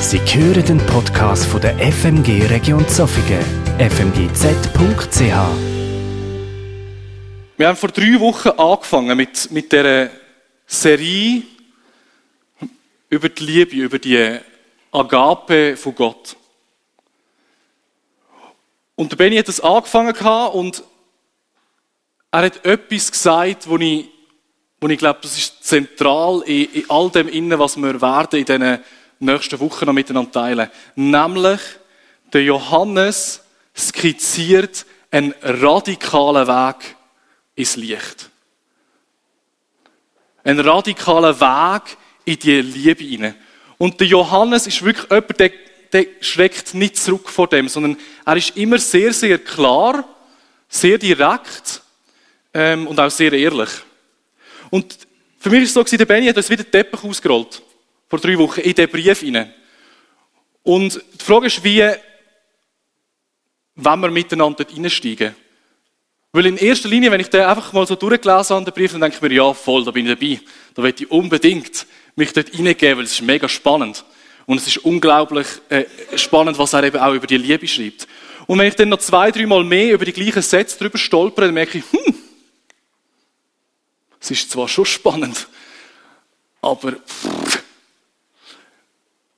Sie hören den Podcast von der FMG Region Zofingen, fmgz.ch. Wir haben vor drei Wochen angefangen mit, mit dieser Serie über die Liebe, über die Agape von Gott. Und der Benny hat das angefangen und er hat etwas gesagt, wo ich, wo ich glaube, das ist zentral in, in all dem was wir werden in diesen nächsten Wochen noch miteinander teilen. Nämlich, der Johannes skizziert einen radikalen Weg ins Licht. Einen radikalen Weg in die Liebe hinein. Und der Johannes ist wirklich jemand, der, der schreckt nicht zurück vor dem, sondern er ist immer sehr, sehr klar, sehr direkt ähm, und auch sehr ehrlich. Und für mich ist es so, der Benny hat uns wieder den Teppich ausgerollt. Vor drei Wochen, in diesen Brief hinein. Und die Frage ist, wie, wenn wir miteinander dort reinsteigen. Weil in erster Linie, wenn ich den einfach mal so durchgelesen habe, den Brief, dann denke ich mir, ja, voll, da bin ich dabei. Da will ich unbedingt mich dort reingeben, weil es ist mega spannend. Und es ist unglaublich äh, spannend, was er eben auch über die Liebe schreibt. Und wenn ich dann noch zwei, drei mehr über die gleichen Sätze drüber stolpere, dann merke ich, hm, es ist zwar schon spannend, aber pff,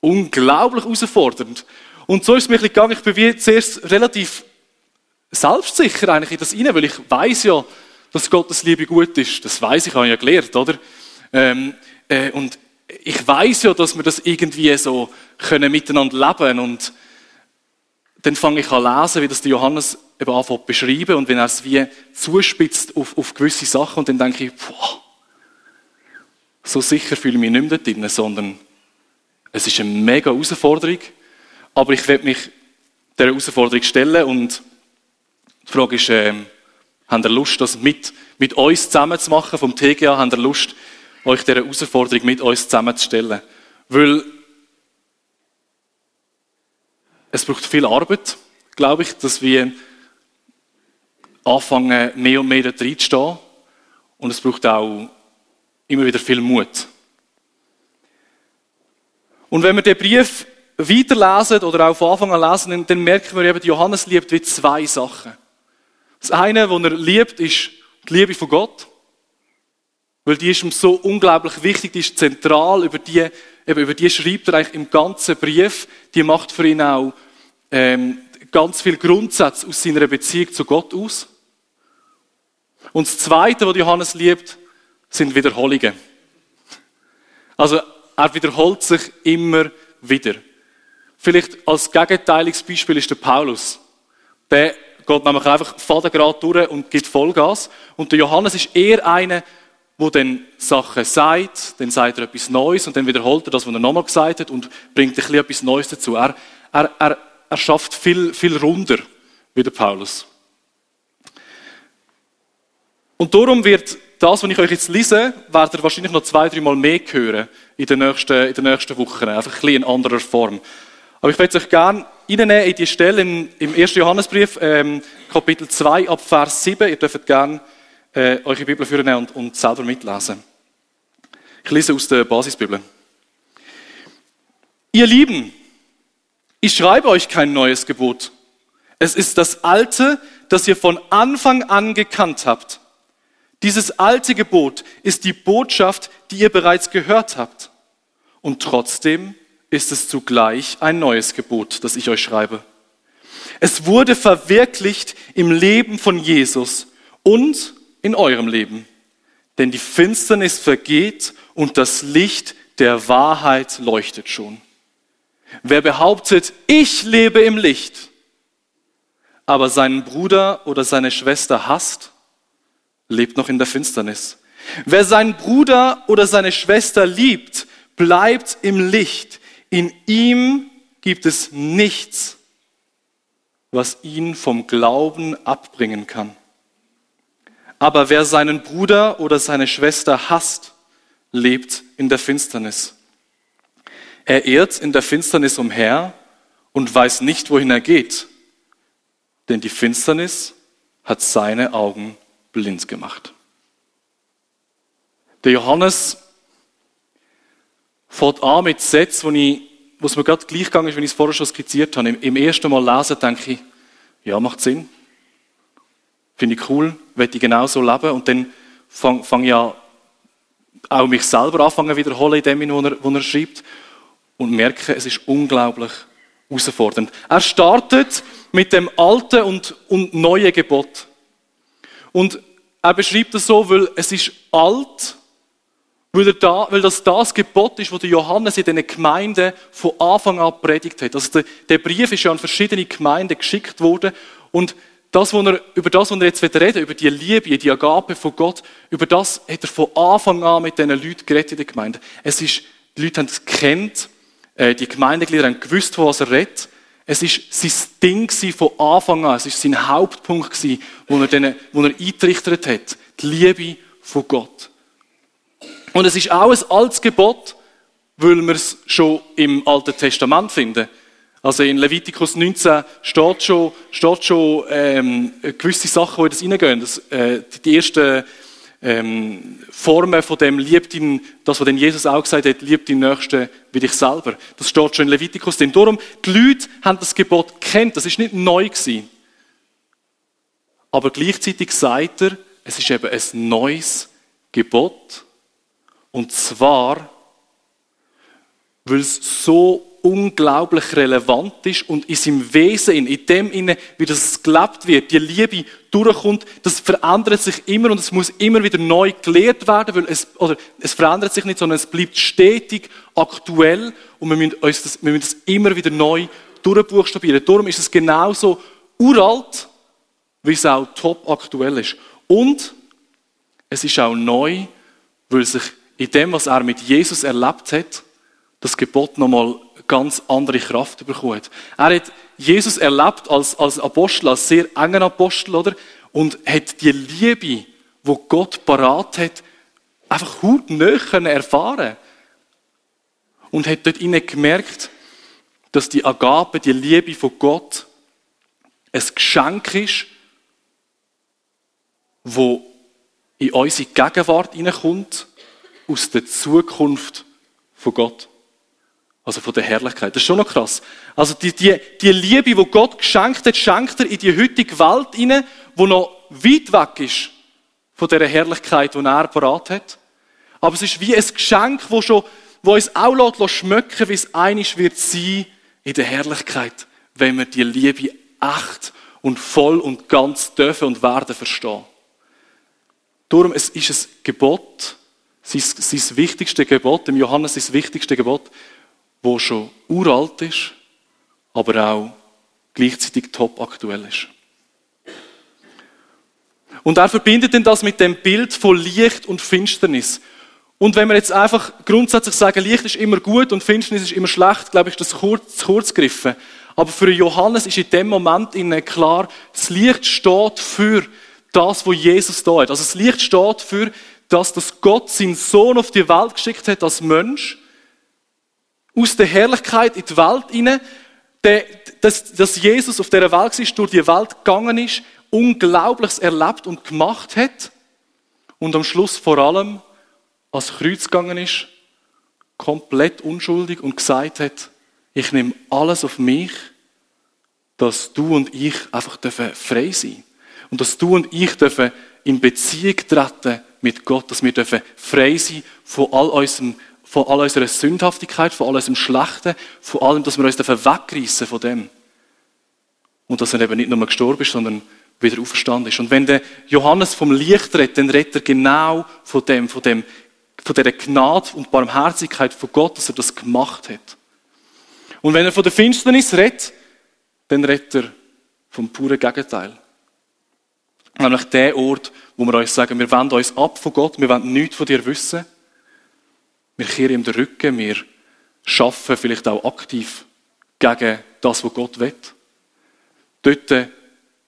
unglaublich herausfordernd. Und so ist es mir gegangen. Ich bin wie zuerst relativ selbstsicher eigentlich in das hinein, weil ich weiß ja, dass Gottes Liebe gut ist. Das weiß ich, habe ja gelernt, oder? Ähm, äh, und ich weiß ja, dass wir das irgendwie so können miteinander leben und dann fange ich an lesen, wie das der Johannes eben anfängt zu beschreiben und wenn er es wie zuspitzt auf, auf gewisse Sachen und dann denke ich, boah, so sicher fühle ich mich nicht mehr da drin, sondern es ist eine mega Herausforderung, aber ich werde mich der Herausforderung stellen und die Frage ist, äh, habt ihr Lust, das mit, mit uns zusammen zu machen vom TGA? Habt ihr Lust, euch dieser Herausforderung mit uns zusammenzustellen? Weil es braucht viel Arbeit, glaube ich, dass wir anfangen, mehr und mehr da reinzustehen. Und es braucht auch immer wieder viel Mut. Und wenn wir den Brief weiterlesen oder auch von Anfang an lesen, dann merken wir eben, Johannes liebt wie zwei Sachen. Das eine, was er liebt, ist die Liebe von Gott. Weil die ist ihm so unglaublich wichtig, die ist zentral, über die, eben über die schreibt er eigentlich im ganzen Brief. Die macht für ihn auch ähm, ganz viel Grundsätze aus seiner Beziehung zu Gott aus. Und das Zweite, was Johannes liebt, sind Wiederholungen. Also er wiederholt sich immer wieder. Vielleicht als gegenteiliges Beispiel ist der Paulus. Der geht nämlich einfach fadengrad durch und gibt Vollgas. Und der Johannes ist eher einer, wo dann Sachen sagt, dann sagt er etwas Neues und dann wiederholt er das, was er nochmal gesagt hat und bringt ein bisschen etwas Neues dazu. Er, er, er, er schafft viel, viel runder wie der Paulus. Und darum wird das, was ich euch jetzt lese, werdet ihr wahrscheinlich noch zwei, drei Mal mehr hören in den nächsten, in den nächsten Wochen. Einfach ein bisschen in anderer Form. Aber ich möchte euch gerne in die Stelle im 1. Johannesbrief, ähm, Kapitel 2, ab Vers 7. Ihr dürft gerne äh, eure Bibel führen und, und selber mitlesen. Ich lese aus der Basisbibel. Ihr Lieben, ich schreibe euch kein neues Gebot. Es ist das alte, das ihr von Anfang an gekannt habt. Dieses alte Gebot ist die Botschaft, die ihr bereits gehört habt. Und trotzdem ist es zugleich ein neues Gebot, das ich euch schreibe. Es wurde verwirklicht im Leben von Jesus und in eurem Leben. Denn die Finsternis vergeht und das Licht der Wahrheit leuchtet schon. Wer behauptet, ich lebe im Licht, aber seinen Bruder oder seine Schwester hasst, lebt noch in der Finsternis. Wer seinen Bruder oder seine Schwester liebt, bleibt im Licht. In ihm gibt es nichts, was ihn vom Glauben abbringen kann. Aber wer seinen Bruder oder seine Schwester hasst, lebt in der Finsternis. Er irrt in der Finsternis umher und weiß nicht, wohin er geht, denn die Finsternis hat seine Augen blind gemacht. Der Johannes fährt an mit Sätzen, wo ich, was mir gerade gleich gegangen ist, wenn ich es vorher schon skizziert habe, im, im ersten Mal lesen, denke ich, ja, macht Sinn. Finde ich cool, möchte ich genau so leben. Und dann fange fang ich an, auch mich selber anfangen wiederholen in dem, wo er, wo er schreibt. Und merke, es ist unglaublich herausfordernd. Er startet mit dem alten und, und neuen Gebot. Und er beschreibt es so, weil es ist alt, weil, da, weil das das Gebot ist, das der Johannes in den Gemeinden von Anfang an predigt hat. Also der, der Brief ist ja an verschiedene Gemeinden geschickt worden und das, was er, über das, was er jetzt reden will, über die Liebe, die Agape von Gott, über das hat er von Anfang an mit diesen Leuten geredet in der Gemeinde. Es ist, die Leute haben es gekannt, äh, die Gemeindeglieder haben gewusst, von was er redet. Es ist sein Ding von Anfang an. Es ist sein Hauptpunkt wo er, denen, wo er eingerichtet hat. Die Liebe von Gott. Und es ist auch ein altes Gebot, weil wir es schon im Alten Testament finden. Also in Levitikus 19 steht schon, steht schon ähm, gewisse Sachen, die in das hineingehen. Das, äh, die ersten ähm, Formen von dem liebt ihn, das, was denn Jesus auch gesagt hat, liebt den Nächsten wie dich selber. Das steht schon in Levitikus drin. Darum, die Leute haben das Gebot kennt. Das ist nicht neu gewesen. Aber gleichzeitig sagt er, es ist eben ein neues Gebot. Und zwar, weil es so unglaublich relevant ist und in seinem Wesen, in dem wie das gelebt wird, die Liebe durchkommt, das verändert sich immer und es muss immer wieder neu gelehrt werden, weil es, oder es verändert sich nicht, sondern es bleibt stetig aktuell und wir müssen, uns das, wir müssen das immer wieder neu durchbuchstabieren. Darum ist es genauso uralt, wie es auch top aktuell ist. Und es ist auch neu, weil sich in dem, was er mit Jesus erlebt hat, das Gebot nochmal ganz andere Kraft bekommen hat. Er hat Jesus erlebt als, als Apostel, als sehr engen Apostel, oder? Und hat die Liebe, wo Gott parat hat, einfach hautnah erfahren. Und hat dort ihnen gemerkt, dass die Agape, die Liebe von Gott, ein Geschenk ist, wo in unsere Gegenwart hineinkommt, aus der Zukunft von Gott. Also von der Herrlichkeit. Das ist schon noch krass. Also die, die, die Liebe, die Gott geschenkt hat, schenkt er in die heutige Welt hinein, die noch weit weg ist von der Herrlichkeit, die er parat hat. Aber es ist wie ein Geschenk, wo schon, wo uns auch lässt, schmecken, wie es einig wird sein in der Herrlichkeit, wenn wir die Liebe echt und voll und ganz dürfen und werden verstehen. Darum es ist es Gebot, sein, sein wichtigste Gebot, dem Johannes sein wichtigste Gebot, wo schon uralt ist, aber auch gleichzeitig top aktuell ist. Und er verbindet denn das mit dem Bild von Licht und Finsternis. Und wenn wir jetzt einfach grundsätzlich sagen, Licht ist immer gut und Finsternis ist immer schlecht, glaube ich, ist das kurz, kurz gegriffen. Aber für Johannes ist in dem Moment klar, das Licht steht für das, wo Jesus da hat. Also das Licht steht für das, dass Gott seinen Sohn auf die Welt geschickt hat als Mensch aus der Herrlichkeit in die Welt hinein, dass, dass Jesus auf dieser Welt ist, durch die Welt gegangen ist, Unglaubliches erlebt und gemacht hat und am Schluss vor allem ans Kreuz gegangen ist, komplett unschuldig und gesagt hat, ich nehme alles auf mich, dass du und ich einfach frei sein. Und dass du und ich dürfen in Beziehung treten mit Gott, dass wir dürfen frei sein von all unserem von all unserer Sündhaftigkeit, von all unserem Schlechten, von allem, dass wir uns wegreißen von dem. Und dass er eben nicht nur gestorben ist, sondern wieder auferstanden ist. Und wenn der Johannes vom Licht redet, dann redet er genau von dem, von dem, von der Gnade und Barmherzigkeit von Gott, dass er das gemacht hat. Und wenn er von der Finsternis redet, dann redet er vom puren Gegenteil. Nämlich der Ort, wo wir uns sagen, wir wenden uns ab von Gott, wir wollen nichts von dir wissen. Wir kehren ihm den Rücken, wir schaffen vielleicht auch aktiv gegen das, was Gott will. Dort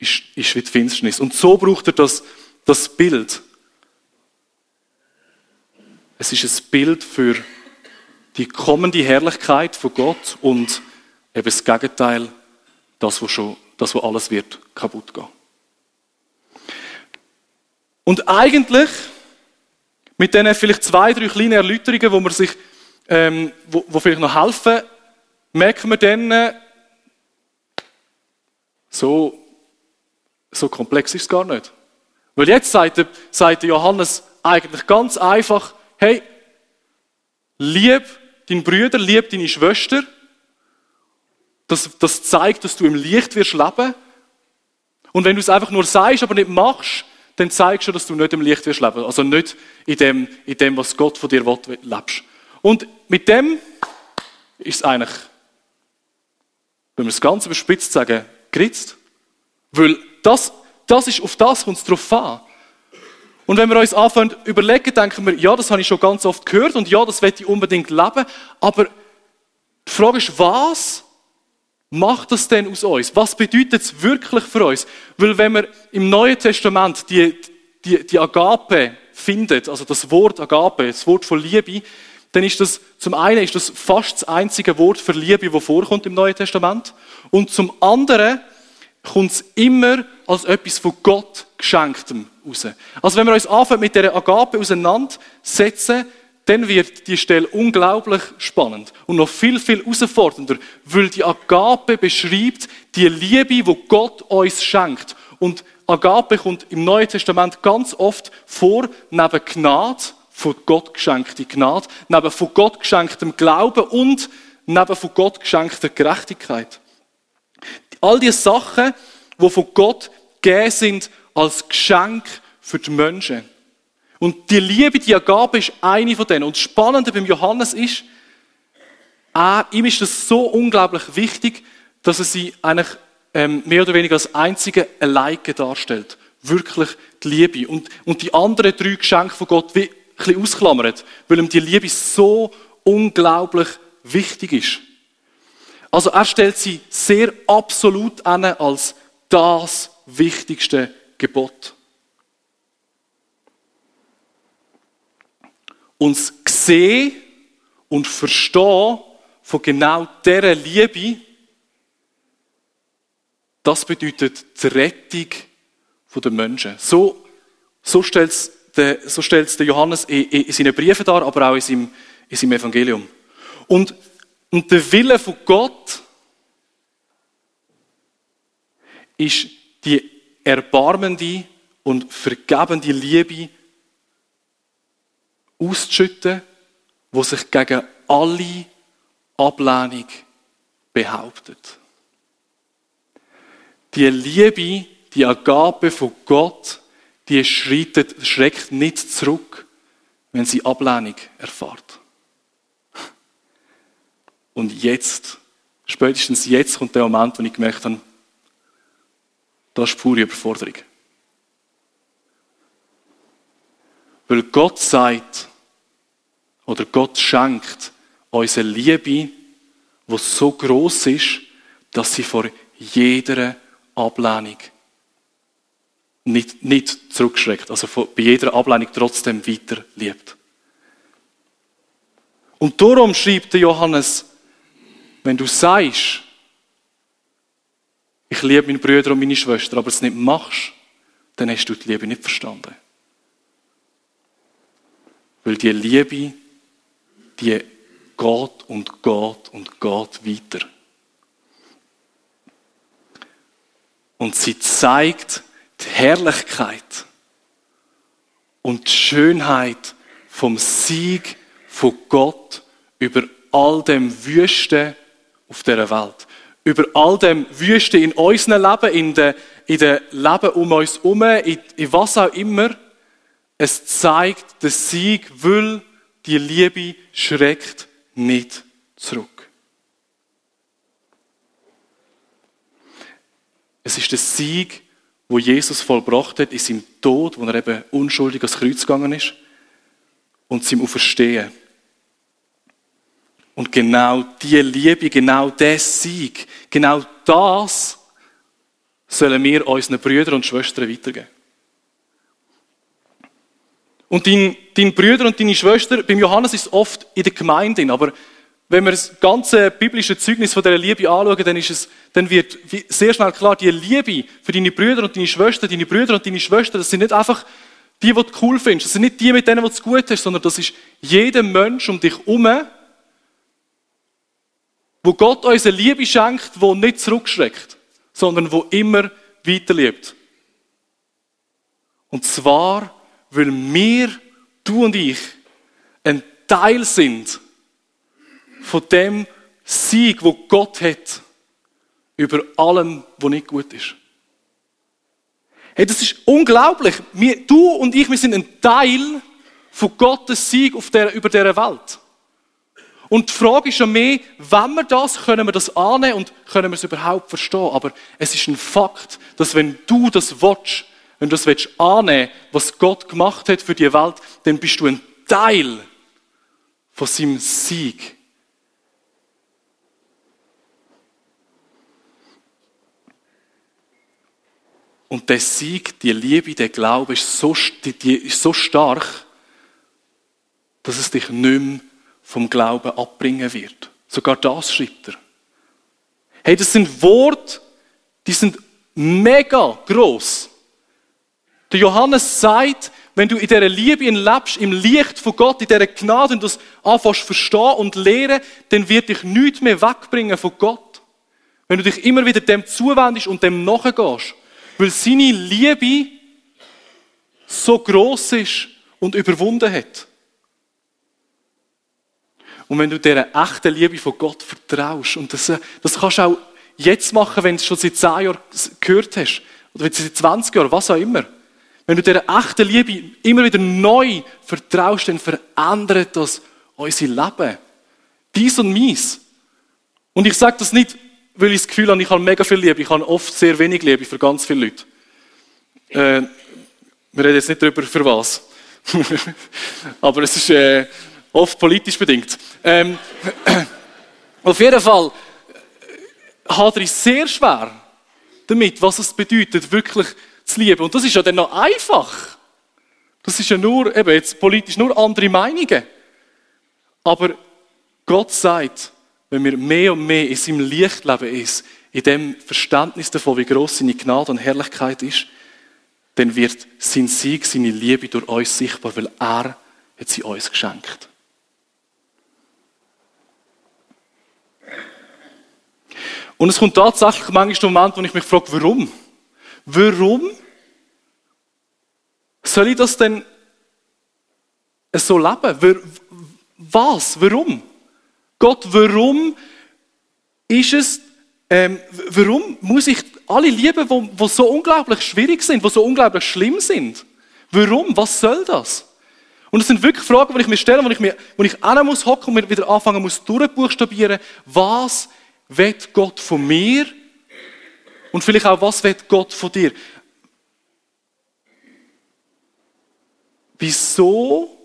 ist, ist wie die Finsternis. Und so braucht er das, das Bild. Es ist ein Bild für die kommende Herrlichkeit von Gott und eben das Gegenteil, das, wo schon, das, wo alles wird kaputt gehen. Und eigentlich mit diesen vielleicht zwei, drei kleinen Erläuterungen, wo, man sich, ähm, wo, wo vielleicht noch helfen, merken wir dann, äh, so, so komplex ist es gar nicht. Weil jetzt sagt, sagt Johannes eigentlich ganz einfach, hey, lieb deinen Brüder, lieb deine Schwester. Das, das zeigt, dass du im Licht wirst leben. Und wenn du es einfach nur sagst, aber nicht machst, dann zeigst du, dass du nicht im Licht wirst leben. Also nicht in dem, in dem was Gott von dir will, lebst. Und mit dem ist es eigentlich, wenn wir das Ganze überspitzt sagen, geritzt. Weil das, das ist, auf das kommt es drauf an. Und wenn wir uns anfangen überlegen, denken wir, ja, das habe ich schon ganz oft gehört und ja, das werde ich unbedingt leben. Aber die Frage ist, was macht das denn aus uns? Was bedeutet es wirklich für uns? Weil wenn wir im Neuen Testament die, die, die Agape findet, also das Wort Agape, das Wort von Liebe, dann ist das, zum einen ist das fast das einzige Wort für Liebe, das vorkommt im Neuen Testament. Und zum anderen kommt es immer als etwas von Gott geschenktem raus. Also wenn wir uns anfangen mit dieser Agape auseinandersetzen, dann wird die Stelle unglaublich spannend und noch viel, viel herausfordernder, weil die Agape beschreibt die Liebe, wo Gott uns schenkt. Und Agape kommt im Neuen Testament ganz oft vor, neben Gnade, von Gott geschenkte Gnade, neben von Gott geschenktem Glauben und neben von Gott geschenkter Gerechtigkeit. All diese Sachen, die von Gott gegeben sind als Geschenk für die Menschen. Und die Liebe, die Agape ist eine von denen. Und das Spannende beim Johannes ist, er, ihm ist das so unglaublich wichtig, dass er sie eigentlich ähm, mehr oder weniger als einzige Alleike darstellt. Wirklich die Liebe. Und, und die anderen drei Geschenke von Gott wie ein bisschen ausklammert, weil ihm die Liebe so unglaublich wichtig ist. Also er stellt sie sehr absolut an als das wichtigste Gebot. Uns sehen und verstehen von genau dieser Liebe, das bedeutet die Rettung der Menschen. So, so stellt es der, so stellt's der Johannes in, in seinen Briefen dar, aber auch in seinem, in seinem Evangelium. Und, und der Wille von Gott ist die erbarmende und vergebende Liebe auszuschütten, wo sich gegen alle Ablehnung behauptet. Die Liebe, die Agape von Gott, die schreitet, schreckt nicht zurück, wenn sie Ablehnung erfahrt. Und jetzt, spätestens jetzt kommt der Moment, wo ich gemerkt habe, das ist pure Überforderung. Weil Gott sagt, oder Gott schenkt uns eine Liebe, die so groß ist, dass sie vor jeder Ablehnung nicht, nicht zurückschreckt. Also bei jeder Ablehnung trotzdem weiter liebt. Und darum schreibt der Johannes, wenn du sagst, ich liebe meine Brüder und meine Schwester, aber es nicht machst, dann hast du die Liebe nicht verstanden. Weil die Liebe, die geht und geht und geht weiter. Und sie zeigt die Herrlichkeit und die Schönheit vom Sieg von Gott über all dem Wüste auf der Welt über all dem Wüste in unserem Leben, in dem in den Leben um uns herum, in, in was auch immer, es zeigt den Sieg, weil die Liebe schreckt nicht zurück. Es ist der Sieg, wo Jesus vollbracht hat in seinem Tod, wo er eben unschuldig ans Kreuz gegangen ist, und seinem Auferstehen. Und genau die Liebe, genau der Sieg, genau das sollen wir unseren Brüdern und Schwestern weitergeben. Und dein, dein Brüder und deine Schwester, beim Johannes ist es oft in der Gemeinde, aber wenn wir das ganze biblische Zeugnis von dieser Liebe anschauen, dann, ist es, dann wird sehr schnell klar, die Liebe für deine Brüder und deine Schwester, deine Brüder und deine Schwester, das sind nicht einfach die, die du cool findest, das sind nicht die, mit denen, du gut hast, sondern das ist jeder Mensch um dich herum, wo Gott uns eine Liebe schenkt, wo nicht zurückschreckt, sondern wo immer weiterlebt. Und zwar, weil wir, du und ich, ein Teil sind von dem Sieg, wo Gott hat über allem, was nicht gut ist. Hey, das ist unglaublich. Wir, du und ich, wir sind ein Teil von Gottes Sieg auf der, über dieser Welt. Und die Frage ist ja mehr, wenn wir das, können wir das annehmen und können wir es überhaupt verstehen. Aber es ist ein Fakt, dass wenn du das willst, wenn du das willst was Gott gemacht hat für die Welt, dann bist du ein Teil von seinem Sieg. Und der Sieg, die Liebe, der Glaube ist so, ist so stark, dass es dich nicht mehr vom Glauben abbringen wird. Sogar das schreibt er. Hey, das sind Worte, die sind mega groß. Der Johannes sagt, wenn du in dieser Liebe lebst, im Licht von Gott, in dieser Gnade und das anfängst verstehen und lehren, dann wird dich nichts mehr wegbringen von Gott. Wenn du dich immer wieder dem zuwendest und dem nachgehst. Weil seine Liebe so groß ist und überwunden hat. Und wenn du dieser echten Liebe von Gott vertraust, und das, das kannst du auch jetzt machen, wenn du es schon seit 10 Jahren gehört hast, oder wenn du seit 20 Jahren, was auch immer. Wenn du dieser echten Liebe immer wieder neu vertraust, dann verändert das unser Leben. Dies und meins. Und ich sage das nicht, weil ich das Gefühl habe, ich habe mega viel Liebe. Ich habe oft sehr wenig Liebe für ganz viele Leute. Äh, wir reden jetzt nicht darüber, für was. Aber es ist äh, oft politisch bedingt. Ähm, auf jeden Fall hat er sehr schwer damit, was es bedeutet, wirklich zu lieben. Und das ist ja dann noch einfach. Das ist ja nur, eben jetzt politisch nur andere Meinungen. Aber Gott sagt, wenn wir mehr und mehr in seinem Licht leben, ist, in dem Verständnis davon, wie groß seine Gnade und Herrlichkeit ist, dann wird sein Sieg, seine Liebe durch uns sichtbar, weil er hat sie uns geschenkt. Und es kommt tatsächlich manchmal der Moment, wo ich mich frage, warum? Warum soll ich das denn so leben? Was? Warum? Gott, warum ist es, ähm, warum muss ich alle lieben, die, die so unglaublich schwierig sind, die so unglaublich schlimm sind? Warum? Was soll das? Und das sind wirklich Fragen, die ich mir stelle, wo ich, mir, wo ich an muss hocken und wieder anfangen muss durchbuchstabieren. Was wird Gott von mir? Und vielleicht auch, was wird Gott von dir? Wieso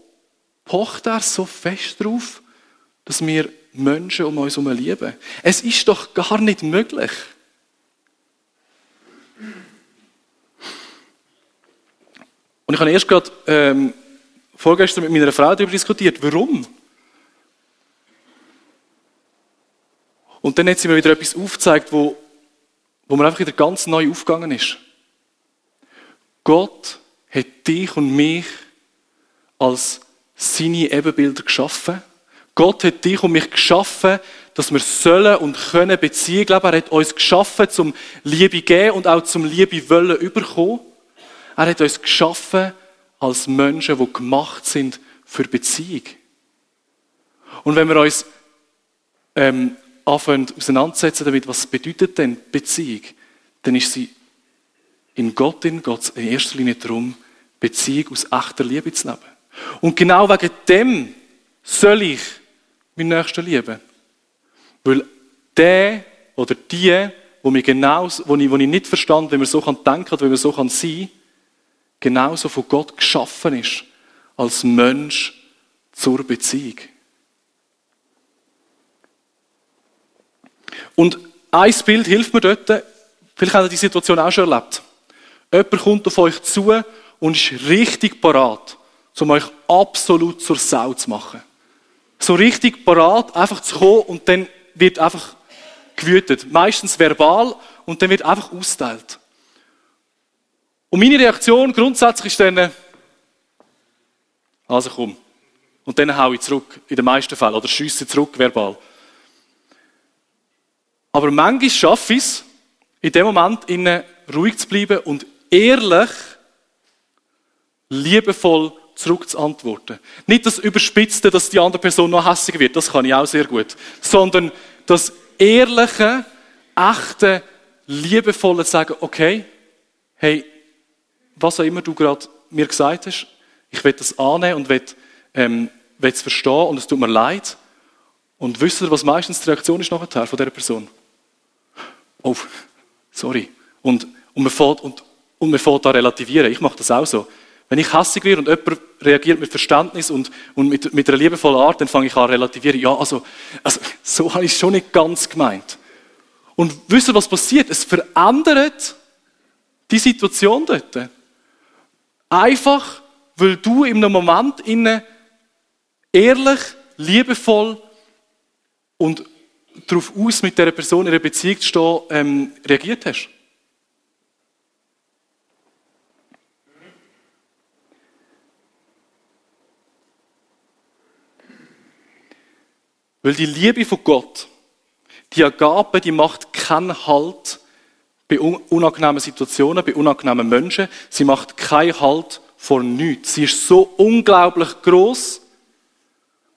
pocht er so fest drauf, dass wir Menschen um uns herum lieben. Es ist doch gar nicht möglich. Und ich habe erst gerade ähm, vorgestern mit meiner Frau darüber diskutiert, warum. Und dann hat sie mir wieder etwas aufgezeigt, wo, wo mir einfach wieder ganz neu aufgegangen ist. Gott hat dich und mich als seine Ebenbilder geschaffen Gott hat dich und mich geschaffen, dass wir sollen und können Beziehung leben. Er hat uns geschaffen, zum Liebe geben und auch zum Liebe wollen überkommen. Er hat uns geschaffen als Menschen, die gemacht sind für Beziehung. Und wenn wir uns ähm, anfangen auseinandersetzen damit, was bedeutet denn Beziehung, dann ist sie in Gott, in Gott in erster Linie darum, Beziehung aus echter Liebe zu leben. Und genau wegen dem soll ich meinen Nächsten lieben. Weil der oder die, wo, mir genau, wo, ich, wo ich nicht verstand, wie man so denken kann oder wie man so sein kann, genauso von Gott geschaffen ist, als Mensch zur Beziehung. Und ein Bild hilft mir dort, vielleicht habt ihr die Situation auch schon erlebt. Jemand kommt auf euch zu und ist richtig parat, um euch absolut zur Sau zu machen so richtig parat, einfach zu kommen und dann wird einfach gewütet. Meistens verbal und dann wird einfach austeilt. Und meine Reaktion grundsätzlich ist dann, also komm. Und dann hau ich zurück, in den meisten Fällen, oder schiesse zurück verbal. Aber manchmal schaffe ich es, in dem Moment innen ruhig zu bleiben und ehrlich, liebevoll zurückzuantworten. Nicht das Überspitzte, dass die andere Person noch hässlich wird, das kann ich auch sehr gut, sondern das ehrliche, echte, liebevolle sagen, okay, hey, was auch immer du gerade mir gesagt hast, ich will das annehmen und will, ähm, will es verstehen und es tut mir leid. Und wisst ihr, was meistens die Reaktion ist nachher von dieser Person? Oh, sorry. Und, und, man fährt, und, und man fährt da relativieren. Ich mache das auch so. Wenn ich hassig werde und jemand reagiert mit Verständnis und, und mit, mit einer liebevollen Art, dann fange ich an relativieren. Ja, also, also so habe ich es schon nicht ganz gemeint. Und wisst ihr, was passiert? Es verändert die Situation dort. Einfach, weil du in einem Moment innen ehrlich, liebevoll und darauf aus, mit dieser Person in einer Beziehung zu stehen, ähm, reagiert hast. Weil die Liebe von Gott, die Agape, die macht keinen Halt bei unangenehmen Situationen, bei unangenehmen Menschen. Sie macht keinen Halt vor nichts. Sie ist so unglaublich groß,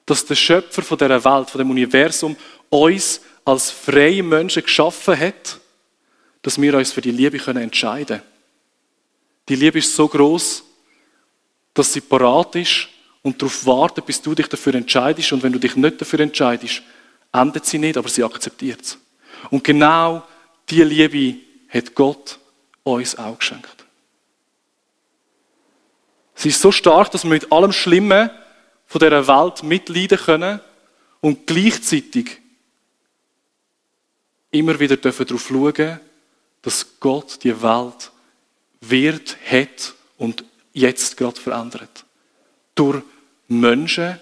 dass der Schöpfer von der Welt, von dem Universum, uns als freie Menschen geschaffen hat, dass wir uns für die Liebe entscheiden können. Die Liebe ist so groß, dass sie parat ist und darauf wartet, bis du dich dafür entscheidest. Und wenn du dich nicht dafür entscheidest, endet sie nicht, aber sie akzeptiert es. Und genau diese Liebe hat Gott uns auch geschenkt. Sie ist so stark, dass wir mit allem Schlimmen von dieser Welt mitleiden können und gleichzeitig immer wieder darauf schauen, dass Gott die Welt wird, hat und jetzt gerade verändert. Durch Menschen,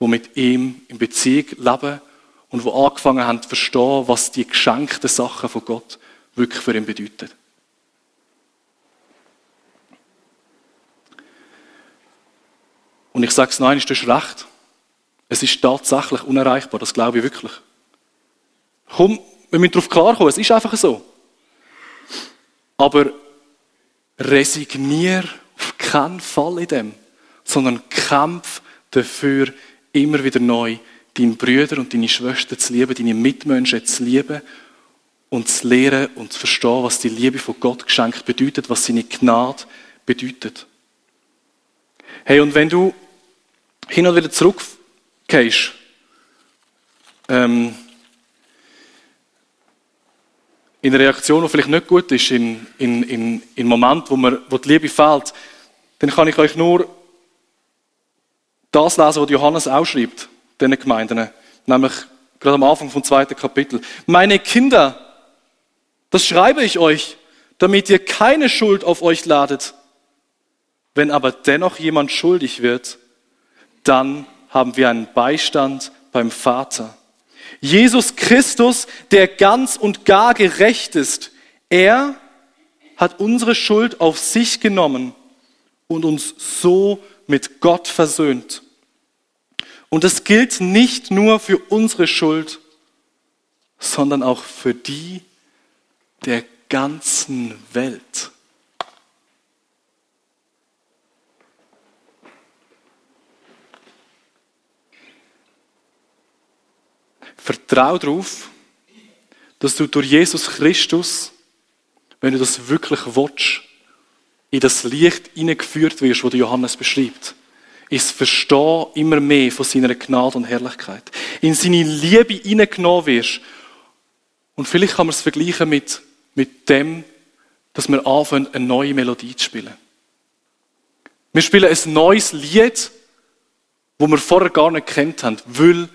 die mit ihm in Beziehung leben und die angefangen haben zu verstehen, was die geschenkten Sachen von Gott wirklich für ihn bedeuten. Und ich sage es noch einmal, du hast recht. Es ist tatsächlich unerreichbar, das glaube ich wirklich. Komm, wir müssen darauf klarkommen, es ist einfach so. Aber resignier auf keinen Fall in dem sondern kämpf dafür, immer wieder neu deine Brüder und deine Schwestern zu lieben, deine Mitmenschen zu lieben und zu lehren und zu verstehen, was die Liebe von Gott geschenkt bedeutet, was seine Gnade bedeutet. Hey, und wenn du hin und wieder zurückgehst, ähm, in Reaktion, die vielleicht nicht gut ist, in, in, in, in Moment, wo, man, wo die Liebe fehlt, dann kann ich euch nur das lesen, was Johannes auch schreibt, den Gemeinden, nämlich gerade am Anfang vom zweiten Kapitel. Meine Kinder, das schreibe ich euch, damit ihr keine Schuld auf euch ladet. Wenn aber dennoch jemand schuldig wird, dann haben wir einen Beistand beim Vater. Jesus Christus, der ganz und gar gerecht ist, er hat unsere Schuld auf sich genommen und uns so mit Gott versöhnt. Und das gilt nicht nur für unsere Schuld, sondern auch für die der ganzen Welt. Vertrau darauf, dass du durch Jesus Christus, wenn du das wirklich willst, in das Licht hineingeführt wirst, das Johannes beschreibt. Ins Verstehen immer mehr von seiner Gnade und Herrlichkeit. In seine Liebe hineingenommen wirst. Und vielleicht kann man es vergleichen mit, mit dem, dass wir anfangen, eine neue Melodie zu spielen. Wir spielen ein neues Lied, wo wir vorher gar nicht kennt haben, weil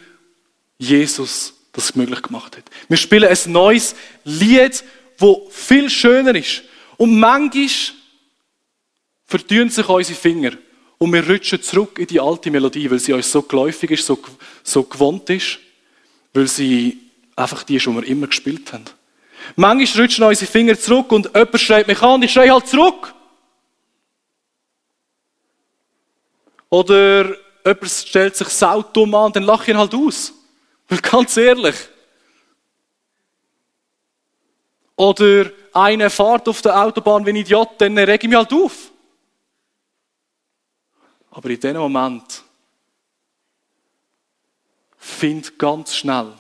Jesus das möglich gemacht hat. Wir spielen ein neues Lied, wo viel schöner ist. Und manchmal verdünnen sich unsere Finger und wir rutschen zurück in die alte Melodie, weil sie uns so geläufig ist, so, so gewohnt ist, weil sie einfach die ist, die wir immer gespielt haben. Manchmal rutschen unsere Finger zurück und jemand schreit mich an ich schreie halt zurück. Oder jemand stellt sich saudumm an dann lache ich ihn halt aus. Weil ganz ehrlich, oder eine fährt auf der Autobahn wie ein Idiot, dann reg ich mich halt auf. Aber in dem Moment find ganz schnell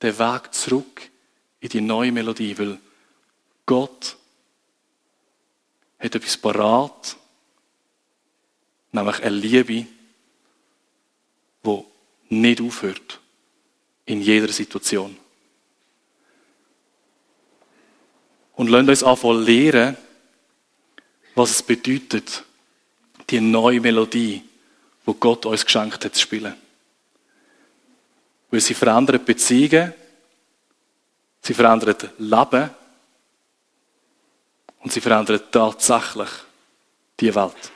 den Weg zurück in die neue Melodie, weil Gott hat etwas parat, nämlich eine Liebe, die nicht aufhört in jeder Situation. Und lasst uns anfangen lernen, was es bedeutet, die neue Melodie, wo Gott uns geschenkt hat, zu spielen. Weil sie verändert Beziehungen, sie verändert Leben und sie verändert tatsächlich die Welt.